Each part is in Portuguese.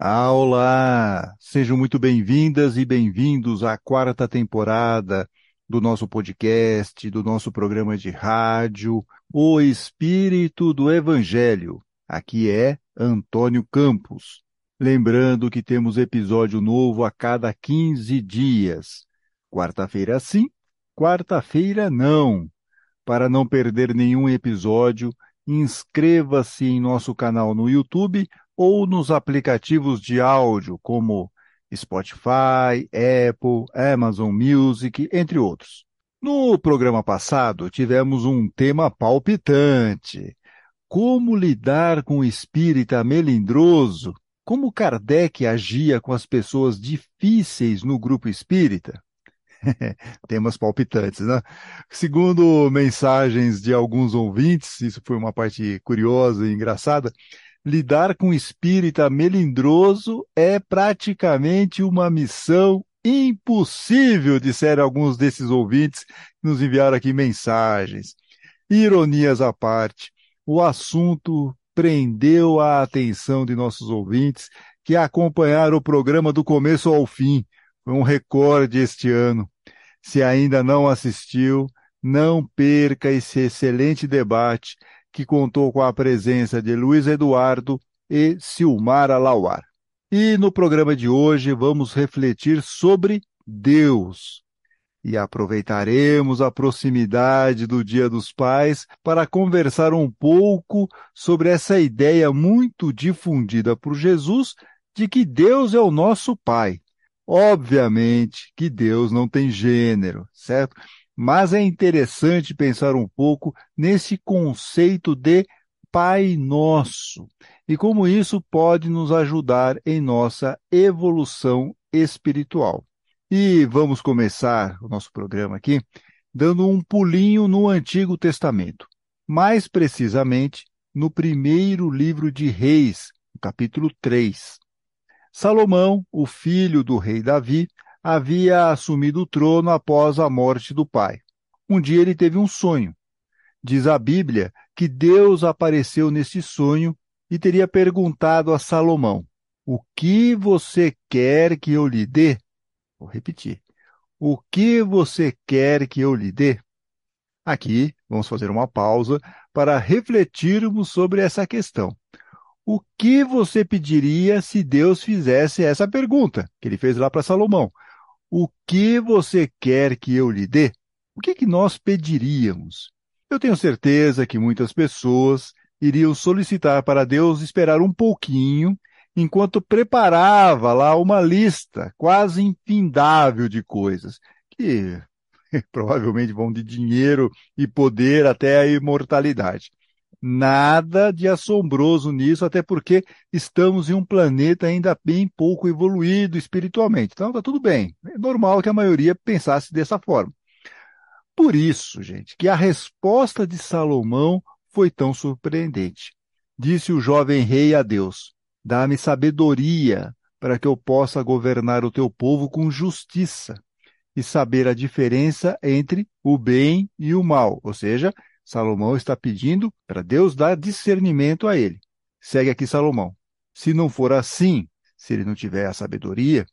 Olá! Sejam muito bem-vindas e bem-vindos à quarta temporada do nosso podcast, do nosso programa de rádio, O Espírito do Evangelho. Aqui é Antônio Campos. Lembrando que temos episódio novo a cada 15 dias. Quarta-feira sim, quarta-feira não. Para não perder nenhum episódio, inscreva-se em nosso canal no YouTube ou nos aplicativos de áudio como Spotify, Apple, Amazon Music, entre outros. No programa passado, tivemos um tema palpitante. Como lidar com o espírita melindroso? Como Kardec agia com as pessoas difíceis no grupo espírita? Temas palpitantes, né? Segundo mensagens de alguns ouvintes, isso foi uma parte curiosa e engraçada, lidar com espírita melindroso é praticamente uma missão impossível, disseram alguns desses ouvintes que nos enviaram aqui mensagens. Ironias à parte, o assunto prendeu a atenção de nossos ouvintes que acompanharam o programa do começo ao fim. Foi um recorde este ano. Se ainda não assistiu, não perca esse excelente debate que contou com a presença de Luiz Eduardo e Silmara Lauar. E no programa de hoje vamos refletir sobre Deus. E aproveitaremos a proximidade do Dia dos Pais para conversar um pouco sobre essa ideia muito difundida por Jesus de que Deus é o nosso Pai. Obviamente que Deus não tem gênero, certo? Mas é interessante pensar um pouco nesse conceito de Pai Nosso e como isso pode nos ajudar em nossa evolução espiritual. E vamos começar o nosso programa aqui dando um pulinho no Antigo Testamento, mais precisamente no primeiro livro de Reis, capítulo 3. Salomão, o filho do rei Davi, havia assumido o trono após a morte do pai. Um dia ele teve um sonho. Diz a Bíblia que Deus apareceu nesse sonho e teria perguntado a Salomão: O que você quer que eu lhe dê? Vou repetir. O que você quer que eu lhe dê? Aqui vamos fazer uma pausa para refletirmos sobre essa questão. O que você pediria se Deus fizesse essa pergunta que ele fez lá para Salomão? O que você quer que eu lhe dê? O que, que nós pediríamos? Eu tenho certeza que muitas pessoas iriam solicitar para Deus esperar um pouquinho enquanto preparava lá uma lista quase infindável de coisas que provavelmente vão de dinheiro e poder até a imortalidade. Nada de assombroso nisso, até porque estamos em um planeta ainda bem pouco evoluído espiritualmente. Então está tudo bem. É normal que a maioria pensasse dessa forma. Por isso, gente, que a resposta de Salomão foi tão surpreendente. Disse o jovem rei a Deus: Dá-me sabedoria para que eu possa governar o teu povo com justiça e saber a diferença entre o bem e o mal, ou seja, Salomão está pedindo para Deus dar discernimento a ele. Segue aqui Salomão. Se não for assim, se ele não tiver a sabedoria,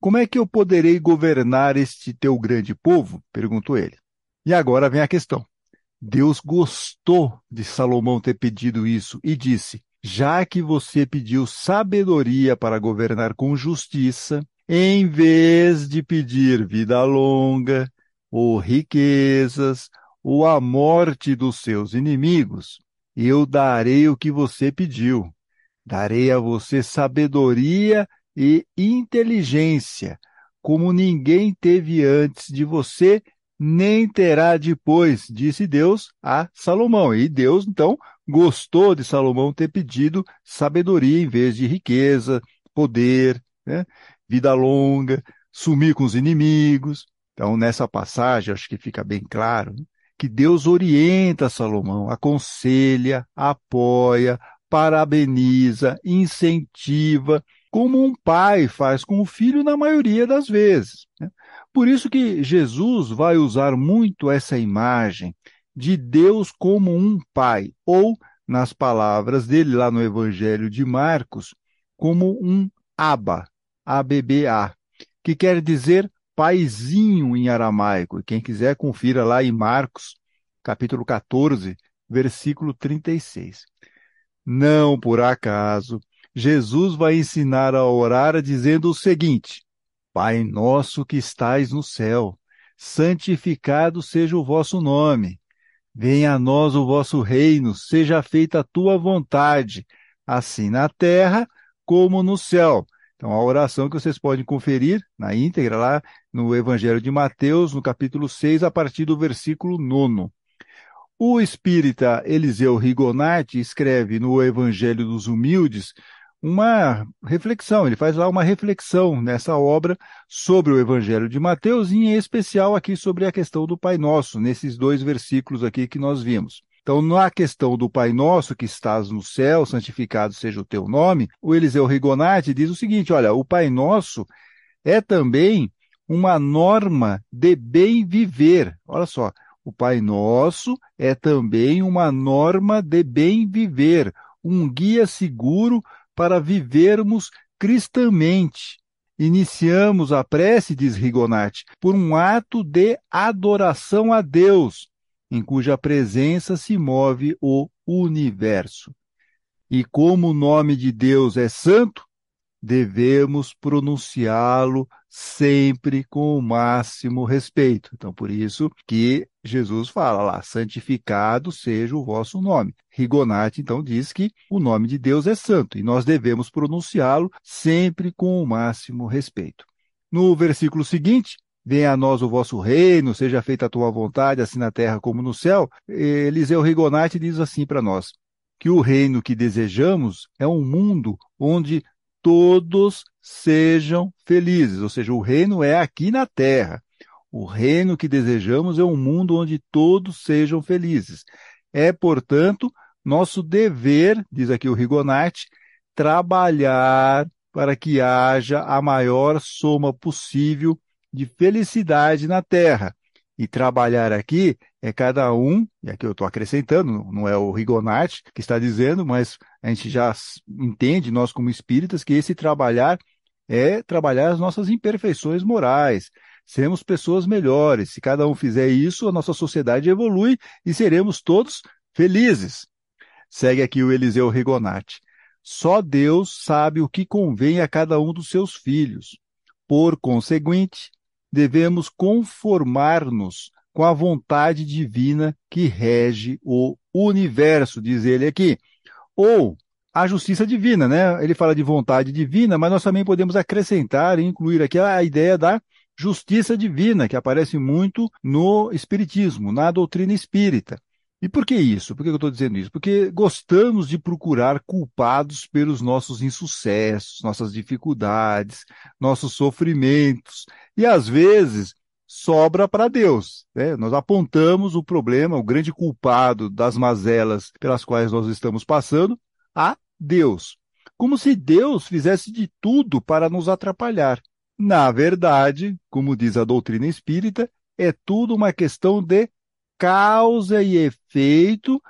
como é que eu poderei governar este teu grande povo? perguntou ele. E agora vem a questão. Deus gostou de Salomão ter pedido isso e disse: Já que você pediu sabedoria para governar com justiça, em vez de pedir vida longa, ou riquezas, ou a morte dos seus inimigos, eu darei o que você pediu. Darei a você sabedoria e inteligência, como ninguém teve antes de você, nem terá depois, disse Deus a Salomão. E Deus, então, gostou de Salomão ter pedido sabedoria em vez de riqueza, poder, né? vida longa, sumir com os inimigos. Então, nessa passagem, acho que fica bem claro né? Que Deus orienta Salomão, aconselha, apoia, parabeniza, incentiva, como um pai faz com o filho na maioria das vezes. Né? Por isso que Jesus vai usar muito essa imagem de Deus como um pai, ou, nas palavras dele lá no Evangelho de Marcos, como um Abba, A-B-B-A, que quer dizer paizinho em aramaico. Quem quiser, confira lá em Marcos, capítulo 14, versículo 36. Não por acaso, Jesus vai ensinar a orar dizendo o seguinte: Pai nosso que estais no céu, santificado seja o vosso nome. Venha a nós o vosso reino, seja feita a tua vontade, assim na terra como no céu. Então, a oração que vocês podem conferir na íntegra lá no Evangelho de Mateus, no capítulo 6, a partir do versículo 9. O espírita Eliseu Rigonati escreve no Evangelho dos Humildes uma reflexão, ele faz lá uma reflexão nessa obra sobre o Evangelho de Mateus, e em especial aqui sobre a questão do Pai Nosso, nesses dois versículos aqui que nós vimos. Então, na questão do Pai Nosso que estás no céu, santificado seja o teu nome, o Eliseu Rigonati diz o seguinte: olha, o Pai Nosso é também uma norma de bem viver. Olha só, o Pai Nosso é também uma norma de bem viver, um guia seguro para vivermos cristamente. Iniciamos a prece, diz Rigonati, por um ato de adoração a Deus, em cuja presença se move o universo. E como o nome de Deus é santo, devemos pronunciá-lo sempre com o máximo respeito. Então, por isso que Jesus fala lá, santificado seja o vosso nome. Rigonati, então, diz que o nome de Deus é santo e nós devemos pronunciá-lo sempre com o máximo respeito. No versículo seguinte, venha a nós o vosso reino, seja feita a tua vontade, assim na terra como no céu. Eliseu Rigonati diz assim para nós, que o reino que desejamos é um mundo onde todos sejam felizes. Ou seja, o reino é aqui na terra. O reino que desejamos é um mundo onde todos sejam felizes. É, portanto, nosso dever, diz aqui o Rigonati, trabalhar para que haja a maior soma possível de felicidade na terra. E trabalhar aqui é cada um, e aqui eu estou acrescentando, não é o Rigonati que está dizendo, mas a gente já entende, nós como espíritas, que esse trabalhar é trabalhar as nossas imperfeições morais, sermos pessoas melhores. Se cada um fizer isso, a nossa sociedade evolui e seremos todos felizes. Segue aqui o Eliseu Rigonati. Só Deus sabe o que convém a cada um dos seus filhos. Por conseguinte, devemos conformar-nos com a vontade divina que rege o universo, diz ele aqui. Ou a justiça divina, né? Ele fala de vontade divina, mas nós também podemos acrescentar e incluir aqui a ideia da justiça divina, que aparece muito no Espiritismo, na doutrina espírita. E por que isso? Por que eu estou dizendo isso? Porque gostamos de procurar culpados pelos nossos insucessos, nossas dificuldades, nossos sofrimentos. E às vezes sobra para Deus. Né? Nós apontamos o problema, o grande culpado das mazelas pelas quais nós estamos passando, a Deus. Como se Deus fizesse de tudo para nos atrapalhar. Na verdade, como diz a doutrina espírita, é tudo uma questão de causa e efeito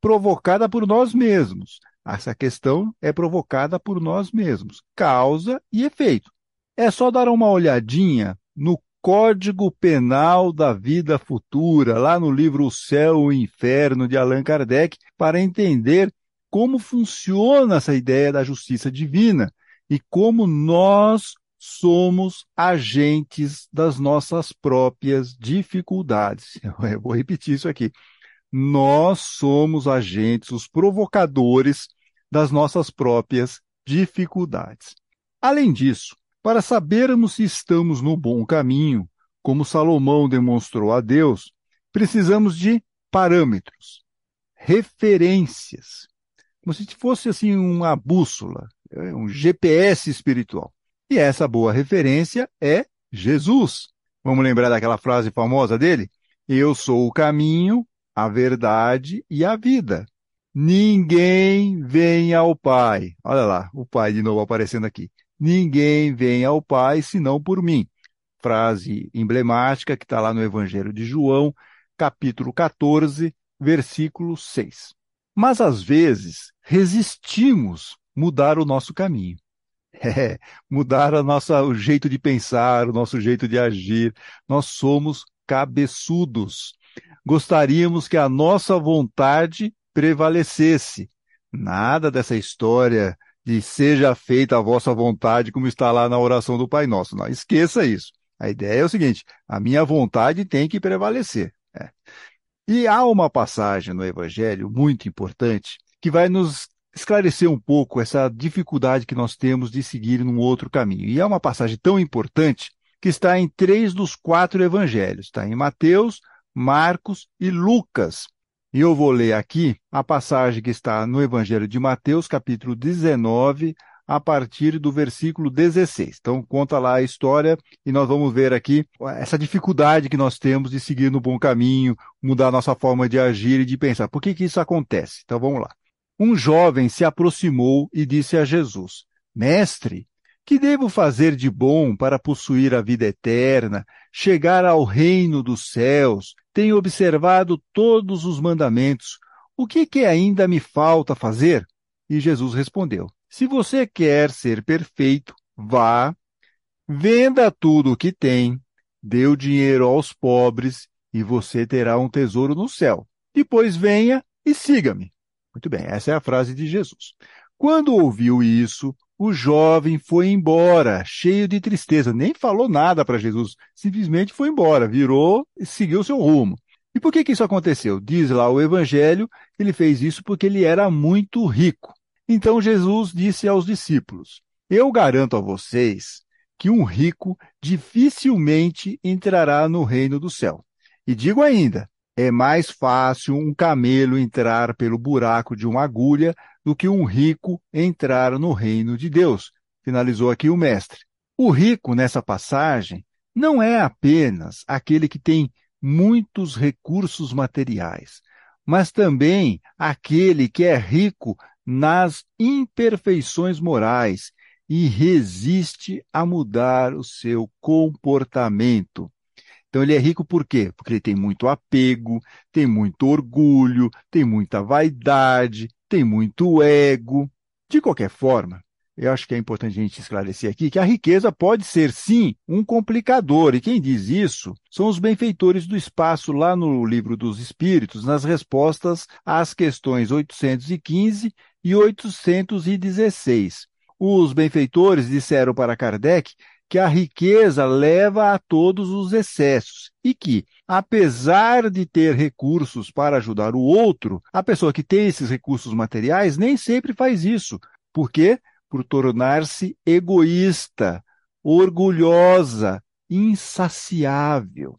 provocada por nós mesmos. Essa questão é provocada por nós mesmos. Causa e efeito. É só dar uma olhadinha no Código Penal da Vida Futura, lá no livro O Céu e o Inferno de Allan Kardec, para entender como funciona essa ideia da justiça divina e como nós somos agentes das nossas próprias dificuldades. Eu vou repetir isso aqui. Nós somos agentes, os provocadores das nossas próprias dificuldades. Além disso, para sabermos se estamos no bom caminho, como Salomão demonstrou a Deus, precisamos de parâmetros, referências, como se fosse assim uma bússola, é, um GPS espiritual. E essa boa referência é Jesus. Vamos lembrar daquela frase famosa dele? Eu sou o caminho, a verdade e a vida. Ninguém vem ao Pai. Olha lá, o Pai de novo aparecendo aqui. Ninguém vem ao Pai senão por mim. Frase emblemática que está lá no Evangelho de João, capítulo 14, versículo 6. Mas às vezes resistimos mudar o nosso caminho É, mudar a nossa, o jeito de pensar, o nosso jeito de agir. Nós somos cabeçudos. Gostaríamos que a nossa vontade prevalecesse. Nada dessa história de seja feita a vossa vontade, como está lá na oração do Pai Nosso. Não, esqueça isso. A ideia é o seguinte: a minha vontade tem que prevalecer. É. E há uma passagem no Evangelho muito importante que vai nos esclarecer um pouco essa dificuldade que nós temos de seguir num outro caminho. E é uma passagem tão importante que está em três dos quatro evangelhos. Está em Mateus, Marcos e Lucas. E eu vou ler aqui a passagem que está no Evangelho de Mateus, capítulo 19, a partir do versículo 16. Então, conta lá a história e nós vamos ver aqui essa dificuldade que nós temos de seguir no bom caminho, mudar nossa forma de agir e de pensar. Por que, que isso acontece? Então, vamos lá. Um jovem se aproximou e disse a Jesus: Mestre, que devo fazer de bom para possuir a vida eterna, chegar ao reino dos céus? Tenho observado todos os mandamentos. O que, que ainda me falta fazer? E Jesus respondeu: Se você quer ser perfeito, vá, venda tudo o que tem, dê o dinheiro aos pobres e você terá um tesouro no céu. Depois venha e siga-me. Muito bem, essa é a frase de Jesus. Quando ouviu isso, o jovem foi embora, cheio de tristeza, nem falou nada para Jesus, simplesmente foi embora, virou e seguiu seu rumo. E por que, que isso aconteceu? Diz lá o Evangelho, ele fez isso porque ele era muito rico. Então Jesus disse aos discípulos: Eu garanto a vocês que um rico dificilmente entrará no reino do céu. E digo ainda: é mais fácil um camelo entrar pelo buraco de uma agulha do que um rico entrar no reino de Deus. Finalizou aqui o mestre. O rico, nessa passagem, não é apenas aquele que tem muitos recursos materiais, mas também aquele que é rico nas imperfeições morais e resiste a mudar o seu comportamento. Então ele é rico por quê? Porque ele tem muito apego, tem muito orgulho, tem muita vaidade, tem muito ego. De qualquer forma, eu acho que é importante a gente esclarecer aqui que a riqueza pode ser, sim, um complicador, e quem diz isso são os benfeitores do espaço lá no Livro dos Espíritos, nas respostas às questões 815 e 816. Os benfeitores disseram para Kardec que a riqueza leva a todos os excessos e que, apesar de ter recursos para ajudar o outro, a pessoa que tem esses recursos materiais nem sempre faz isso. Por quê? Por tornar-se egoísta, orgulhosa, insaciável.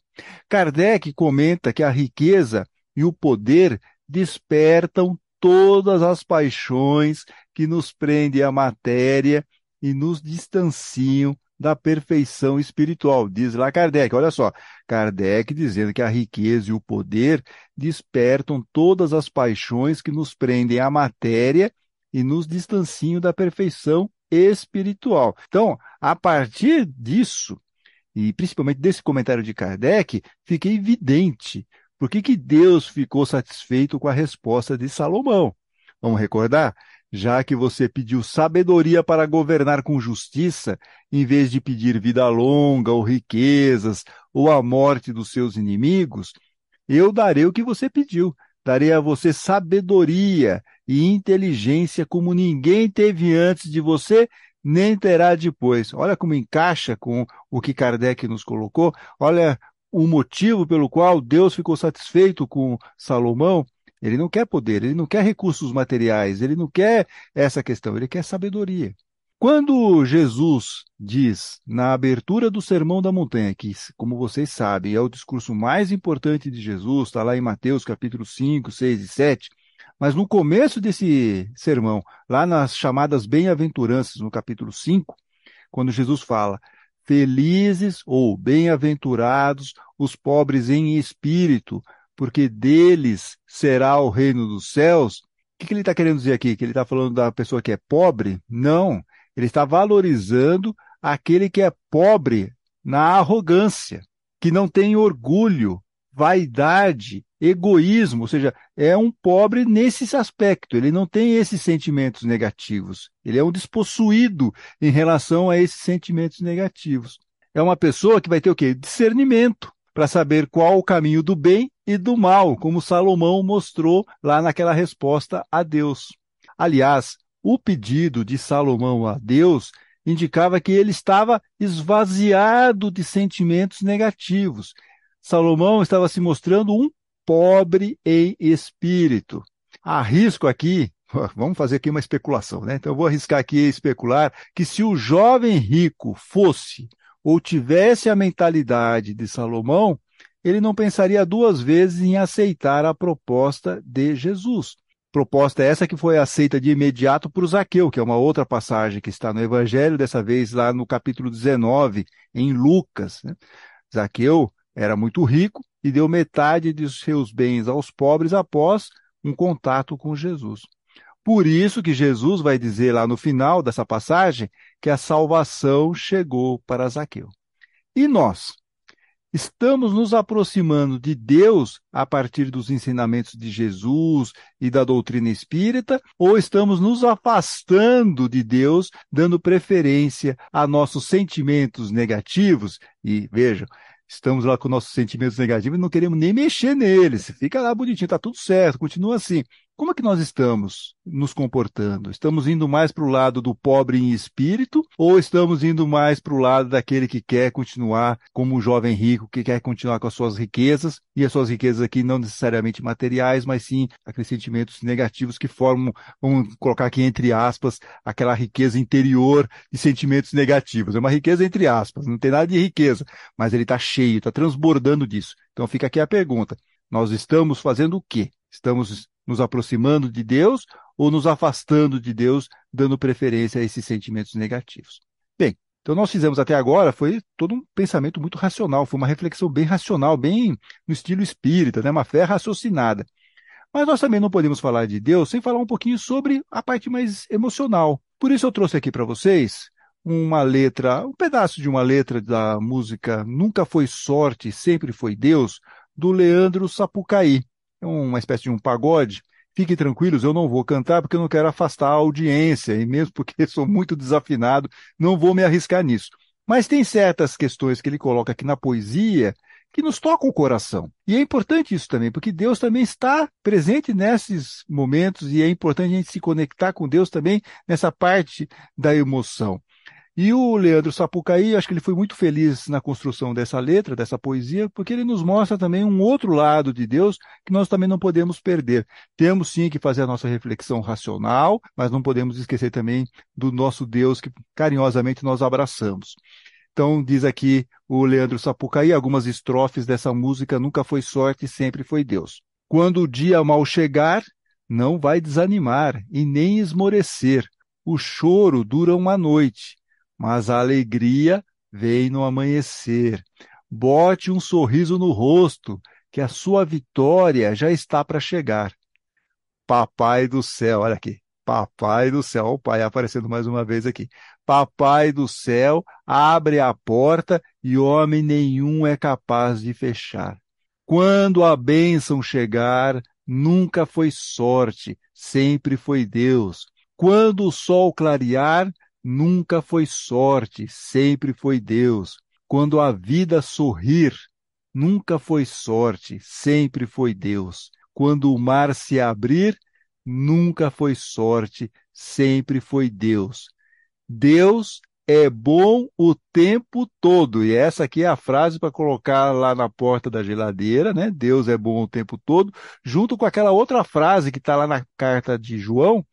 Kardec comenta que a riqueza e o poder despertam todas as paixões que nos prendem à matéria e nos distanciam da perfeição espiritual, diz lá Kardec. Olha só, Kardec dizendo que a riqueza e o poder despertam todas as paixões que nos prendem à matéria e nos distanciam da perfeição espiritual. Então, a partir disso, e principalmente desse comentário de Kardec, fica evidente por que, que Deus ficou satisfeito com a resposta de Salomão. Vamos recordar? Já que você pediu sabedoria para governar com justiça, em vez de pedir vida longa ou riquezas ou a morte dos seus inimigos, eu darei o que você pediu. Darei a você sabedoria e inteligência como ninguém teve antes de você, nem terá depois. Olha como encaixa com o que Kardec nos colocou. Olha o motivo pelo qual Deus ficou satisfeito com Salomão ele não quer poder, ele não quer recursos materiais, ele não quer essa questão, ele quer sabedoria. Quando Jesus diz na abertura do Sermão da Montanha, que, como vocês sabem, é o discurso mais importante de Jesus, está lá em Mateus capítulo 5, 6 e 7, mas no começo desse sermão, lá nas chamadas bem-aventuranças, no capítulo 5, quando Jesus fala, felizes ou bem-aventurados os pobres em espírito, porque deles será o reino dos céus. O que, ele está querendo dizer aqui? Que ele está falando da pessoa que é pobre? Não. Ele está valorizando aquele que é pobre na arrogância, que não tem orgulho, vaidade, egoísmo, ou seja, é um pobre nesse aspecto, ele não tem esses sentimentos negativos, ele é um despossuído em relação a esses sentimentos negativos. É uma pessoa que vai ter o quê? Discernimento para saber qual o caminho do bem e do mal, como Salomão mostrou lá naquela resposta a Deus. Aliás, o pedido de Salomão a Deus indicava que ele estava esvaziado de sentimentos negativos. Salomão estava se mostrando um pobre em espírito. Arrisco aqui, vamos fazer aqui uma especulação, né? Então eu vou arriscar aqui especular que se o jovem rico fosse ou tivesse a mentalidade de Salomão, ele não pensaria duas vezes em aceitar a proposta de Jesus. Proposta essa que foi aceita de imediato por Zaqueu, que é uma outra passagem que está no Evangelho, dessa vez lá no capítulo 19, em Lucas. Né? Zaqueu era muito rico e deu metade de seus bens aos pobres após um contato com Jesus. Por isso que Jesus vai dizer lá no final dessa passagem que a salvação chegou para Zaqueu. E nós? Estamos nos aproximando de Deus a partir dos ensinamentos de Jesus e da doutrina espírita, ou estamos nos afastando de Deus, dando preferência a nossos sentimentos negativos? E vejam, estamos lá com nossos sentimentos negativos e não queremos nem mexer neles. Fica lá bonitinho, tá tudo certo, continua assim. Como é que nós estamos nos comportando? Estamos indo mais para o lado do pobre em espírito ou estamos indo mais para o lado daquele que quer continuar como um jovem rico, que quer continuar com as suas riquezas? E as suas riquezas aqui não necessariamente materiais, mas sim aqueles sentimentos negativos que formam, vamos colocar aqui entre aspas, aquela riqueza interior de sentimentos negativos. É uma riqueza entre aspas, não tem nada de riqueza, mas ele está cheio, está transbordando disso. Então fica aqui a pergunta. Nós estamos fazendo o quê? Estamos nos aproximando de Deus ou nos afastando de Deus, dando preferência a esses sentimentos negativos. Bem, então nós fizemos até agora foi todo um pensamento muito racional, foi uma reflexão bem racional, bem no estilo espírita, né? uma fé raciocinada. Mas nós também não podemos falar de Deus sem falar um pouquinho sobre a parte mais emocional. Por isso eu trouxe aqui para vocês uma letra, um pedaço de uma letra da música Nunca Foi Sorte, Sempre Foi Deus, do Leandro Sapucaí uma espécie de um pagode. Fiquem tranquilos, eu não vou cantar porque eu não quero afastar a audiência, e mesmo porque sou muito desafinado, não vou me arriscar nisso. Mas tem certas questões que ele coloca aqui na poesia que nos tocam o coração. E é importante isso também, porque Deus também está presente nesses momentos e é importante a gente se conectar com Deus também nessa parte da emoção. E o Leandro Sapucaí, acho que ele foi muito feliz na construção dessa letra, dessa poesia, porque ele nos mostra também um outro lado de Deus que nós também não podemos perder. Temos sim que fazer a nossa reflexão racional, mas não podemos esquecer também do nosso Deus que carinhosamente nós abraçamos. Então, diz aqui o Leandro Sapucaí, algumas estrofes dessa música Nunca foi sorte, sempre foi Deus. Quando o dia mal chegar, não vai desanimar e nem esmorecer. O choro dura uma noite mas a alegria vem no amanhecer. Bote um sorriso no rosto, que a sua vitória já está para chegar. Papai do céu, olha aqui. Papai do céu, o pai aparecendo mais uma vez aqui. Papai do céu, abre a porta e homem nenhum é capaz de fechar. Quando a bênção chegar, nunca foi sorte, sempre foi Deus. Quando o sol clarear, Nunca foi sorte, sempre foi Deus. Quando a vida sorrir, nunca foi sorte, sempre foi Deus. Quando o mar se abrir, nunca foi sorte, sempre foi Deus. Deus é bom o tempo todo. E essa aqui é a frase para colocar lá na porta da geladeira, né? Deus é bom o tempo todo, junto com aquela outra frase que está lá na carta de João,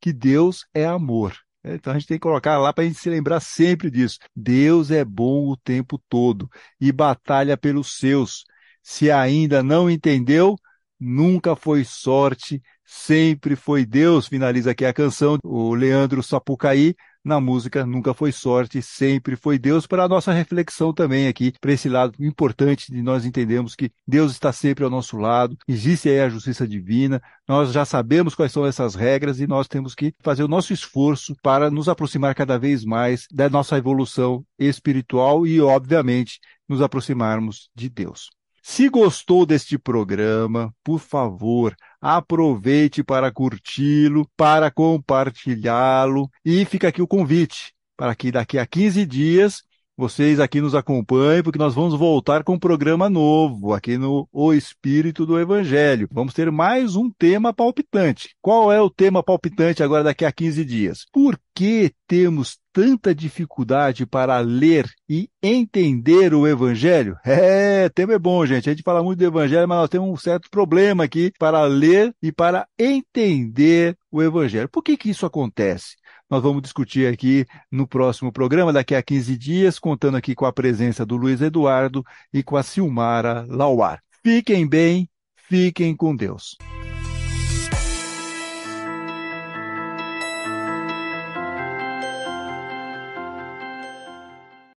que Deus é amor. Então a gente tem que colocar lá para a gente se lembrar sempre disso. Deus é bom o tempo todo e batalha pelos seus. Se ainda não entendeu, nunca foi sorte, sempre foi Deus. Finaliza aqui a canção, o Leandro Sapucaí, na música Nunca Foi Sorte, Sempre Foi Deus, para a nossa reflexão também aqui, para esse lado importante de nós entendermos que Deus está sempre ao nosso lado, existe aí a justiça divina, nós já sabemos quais são essas regras e nós temos que fazer o nosso esforço para nos aproximar cada vez mais da nossa evolução espiritual e, obviamente, nos aproximarmos de Deus. Se gostou deste programa, por favor, aproveite para curti-lo, para compartilhá-lo e fica aqui o convite para que daqui a 15 dias vocês aqui nos acompanhem, porque nós vamos voltar com um programa novo aqui no O Espírito do Evangelho. Vamos ter mais um tema palpitante. Qual é o tema palpitante agora daqui a 15 dias? Por que temos tanta dificuldade para ler e entender o Evangelho? É, tema é bom, gente. A gente fala muito do Evangelho, mas nós temos um certo problema aqui para ler e para entender o Evangelho. Por que que isso acontece? Nós vamos discutir aqui no próximo programa, daqui a 15 dias, contando aqui com a presença do Luiz Eduardo e com a Silmara Lauar. Fiquem bem, fiquem com Deus.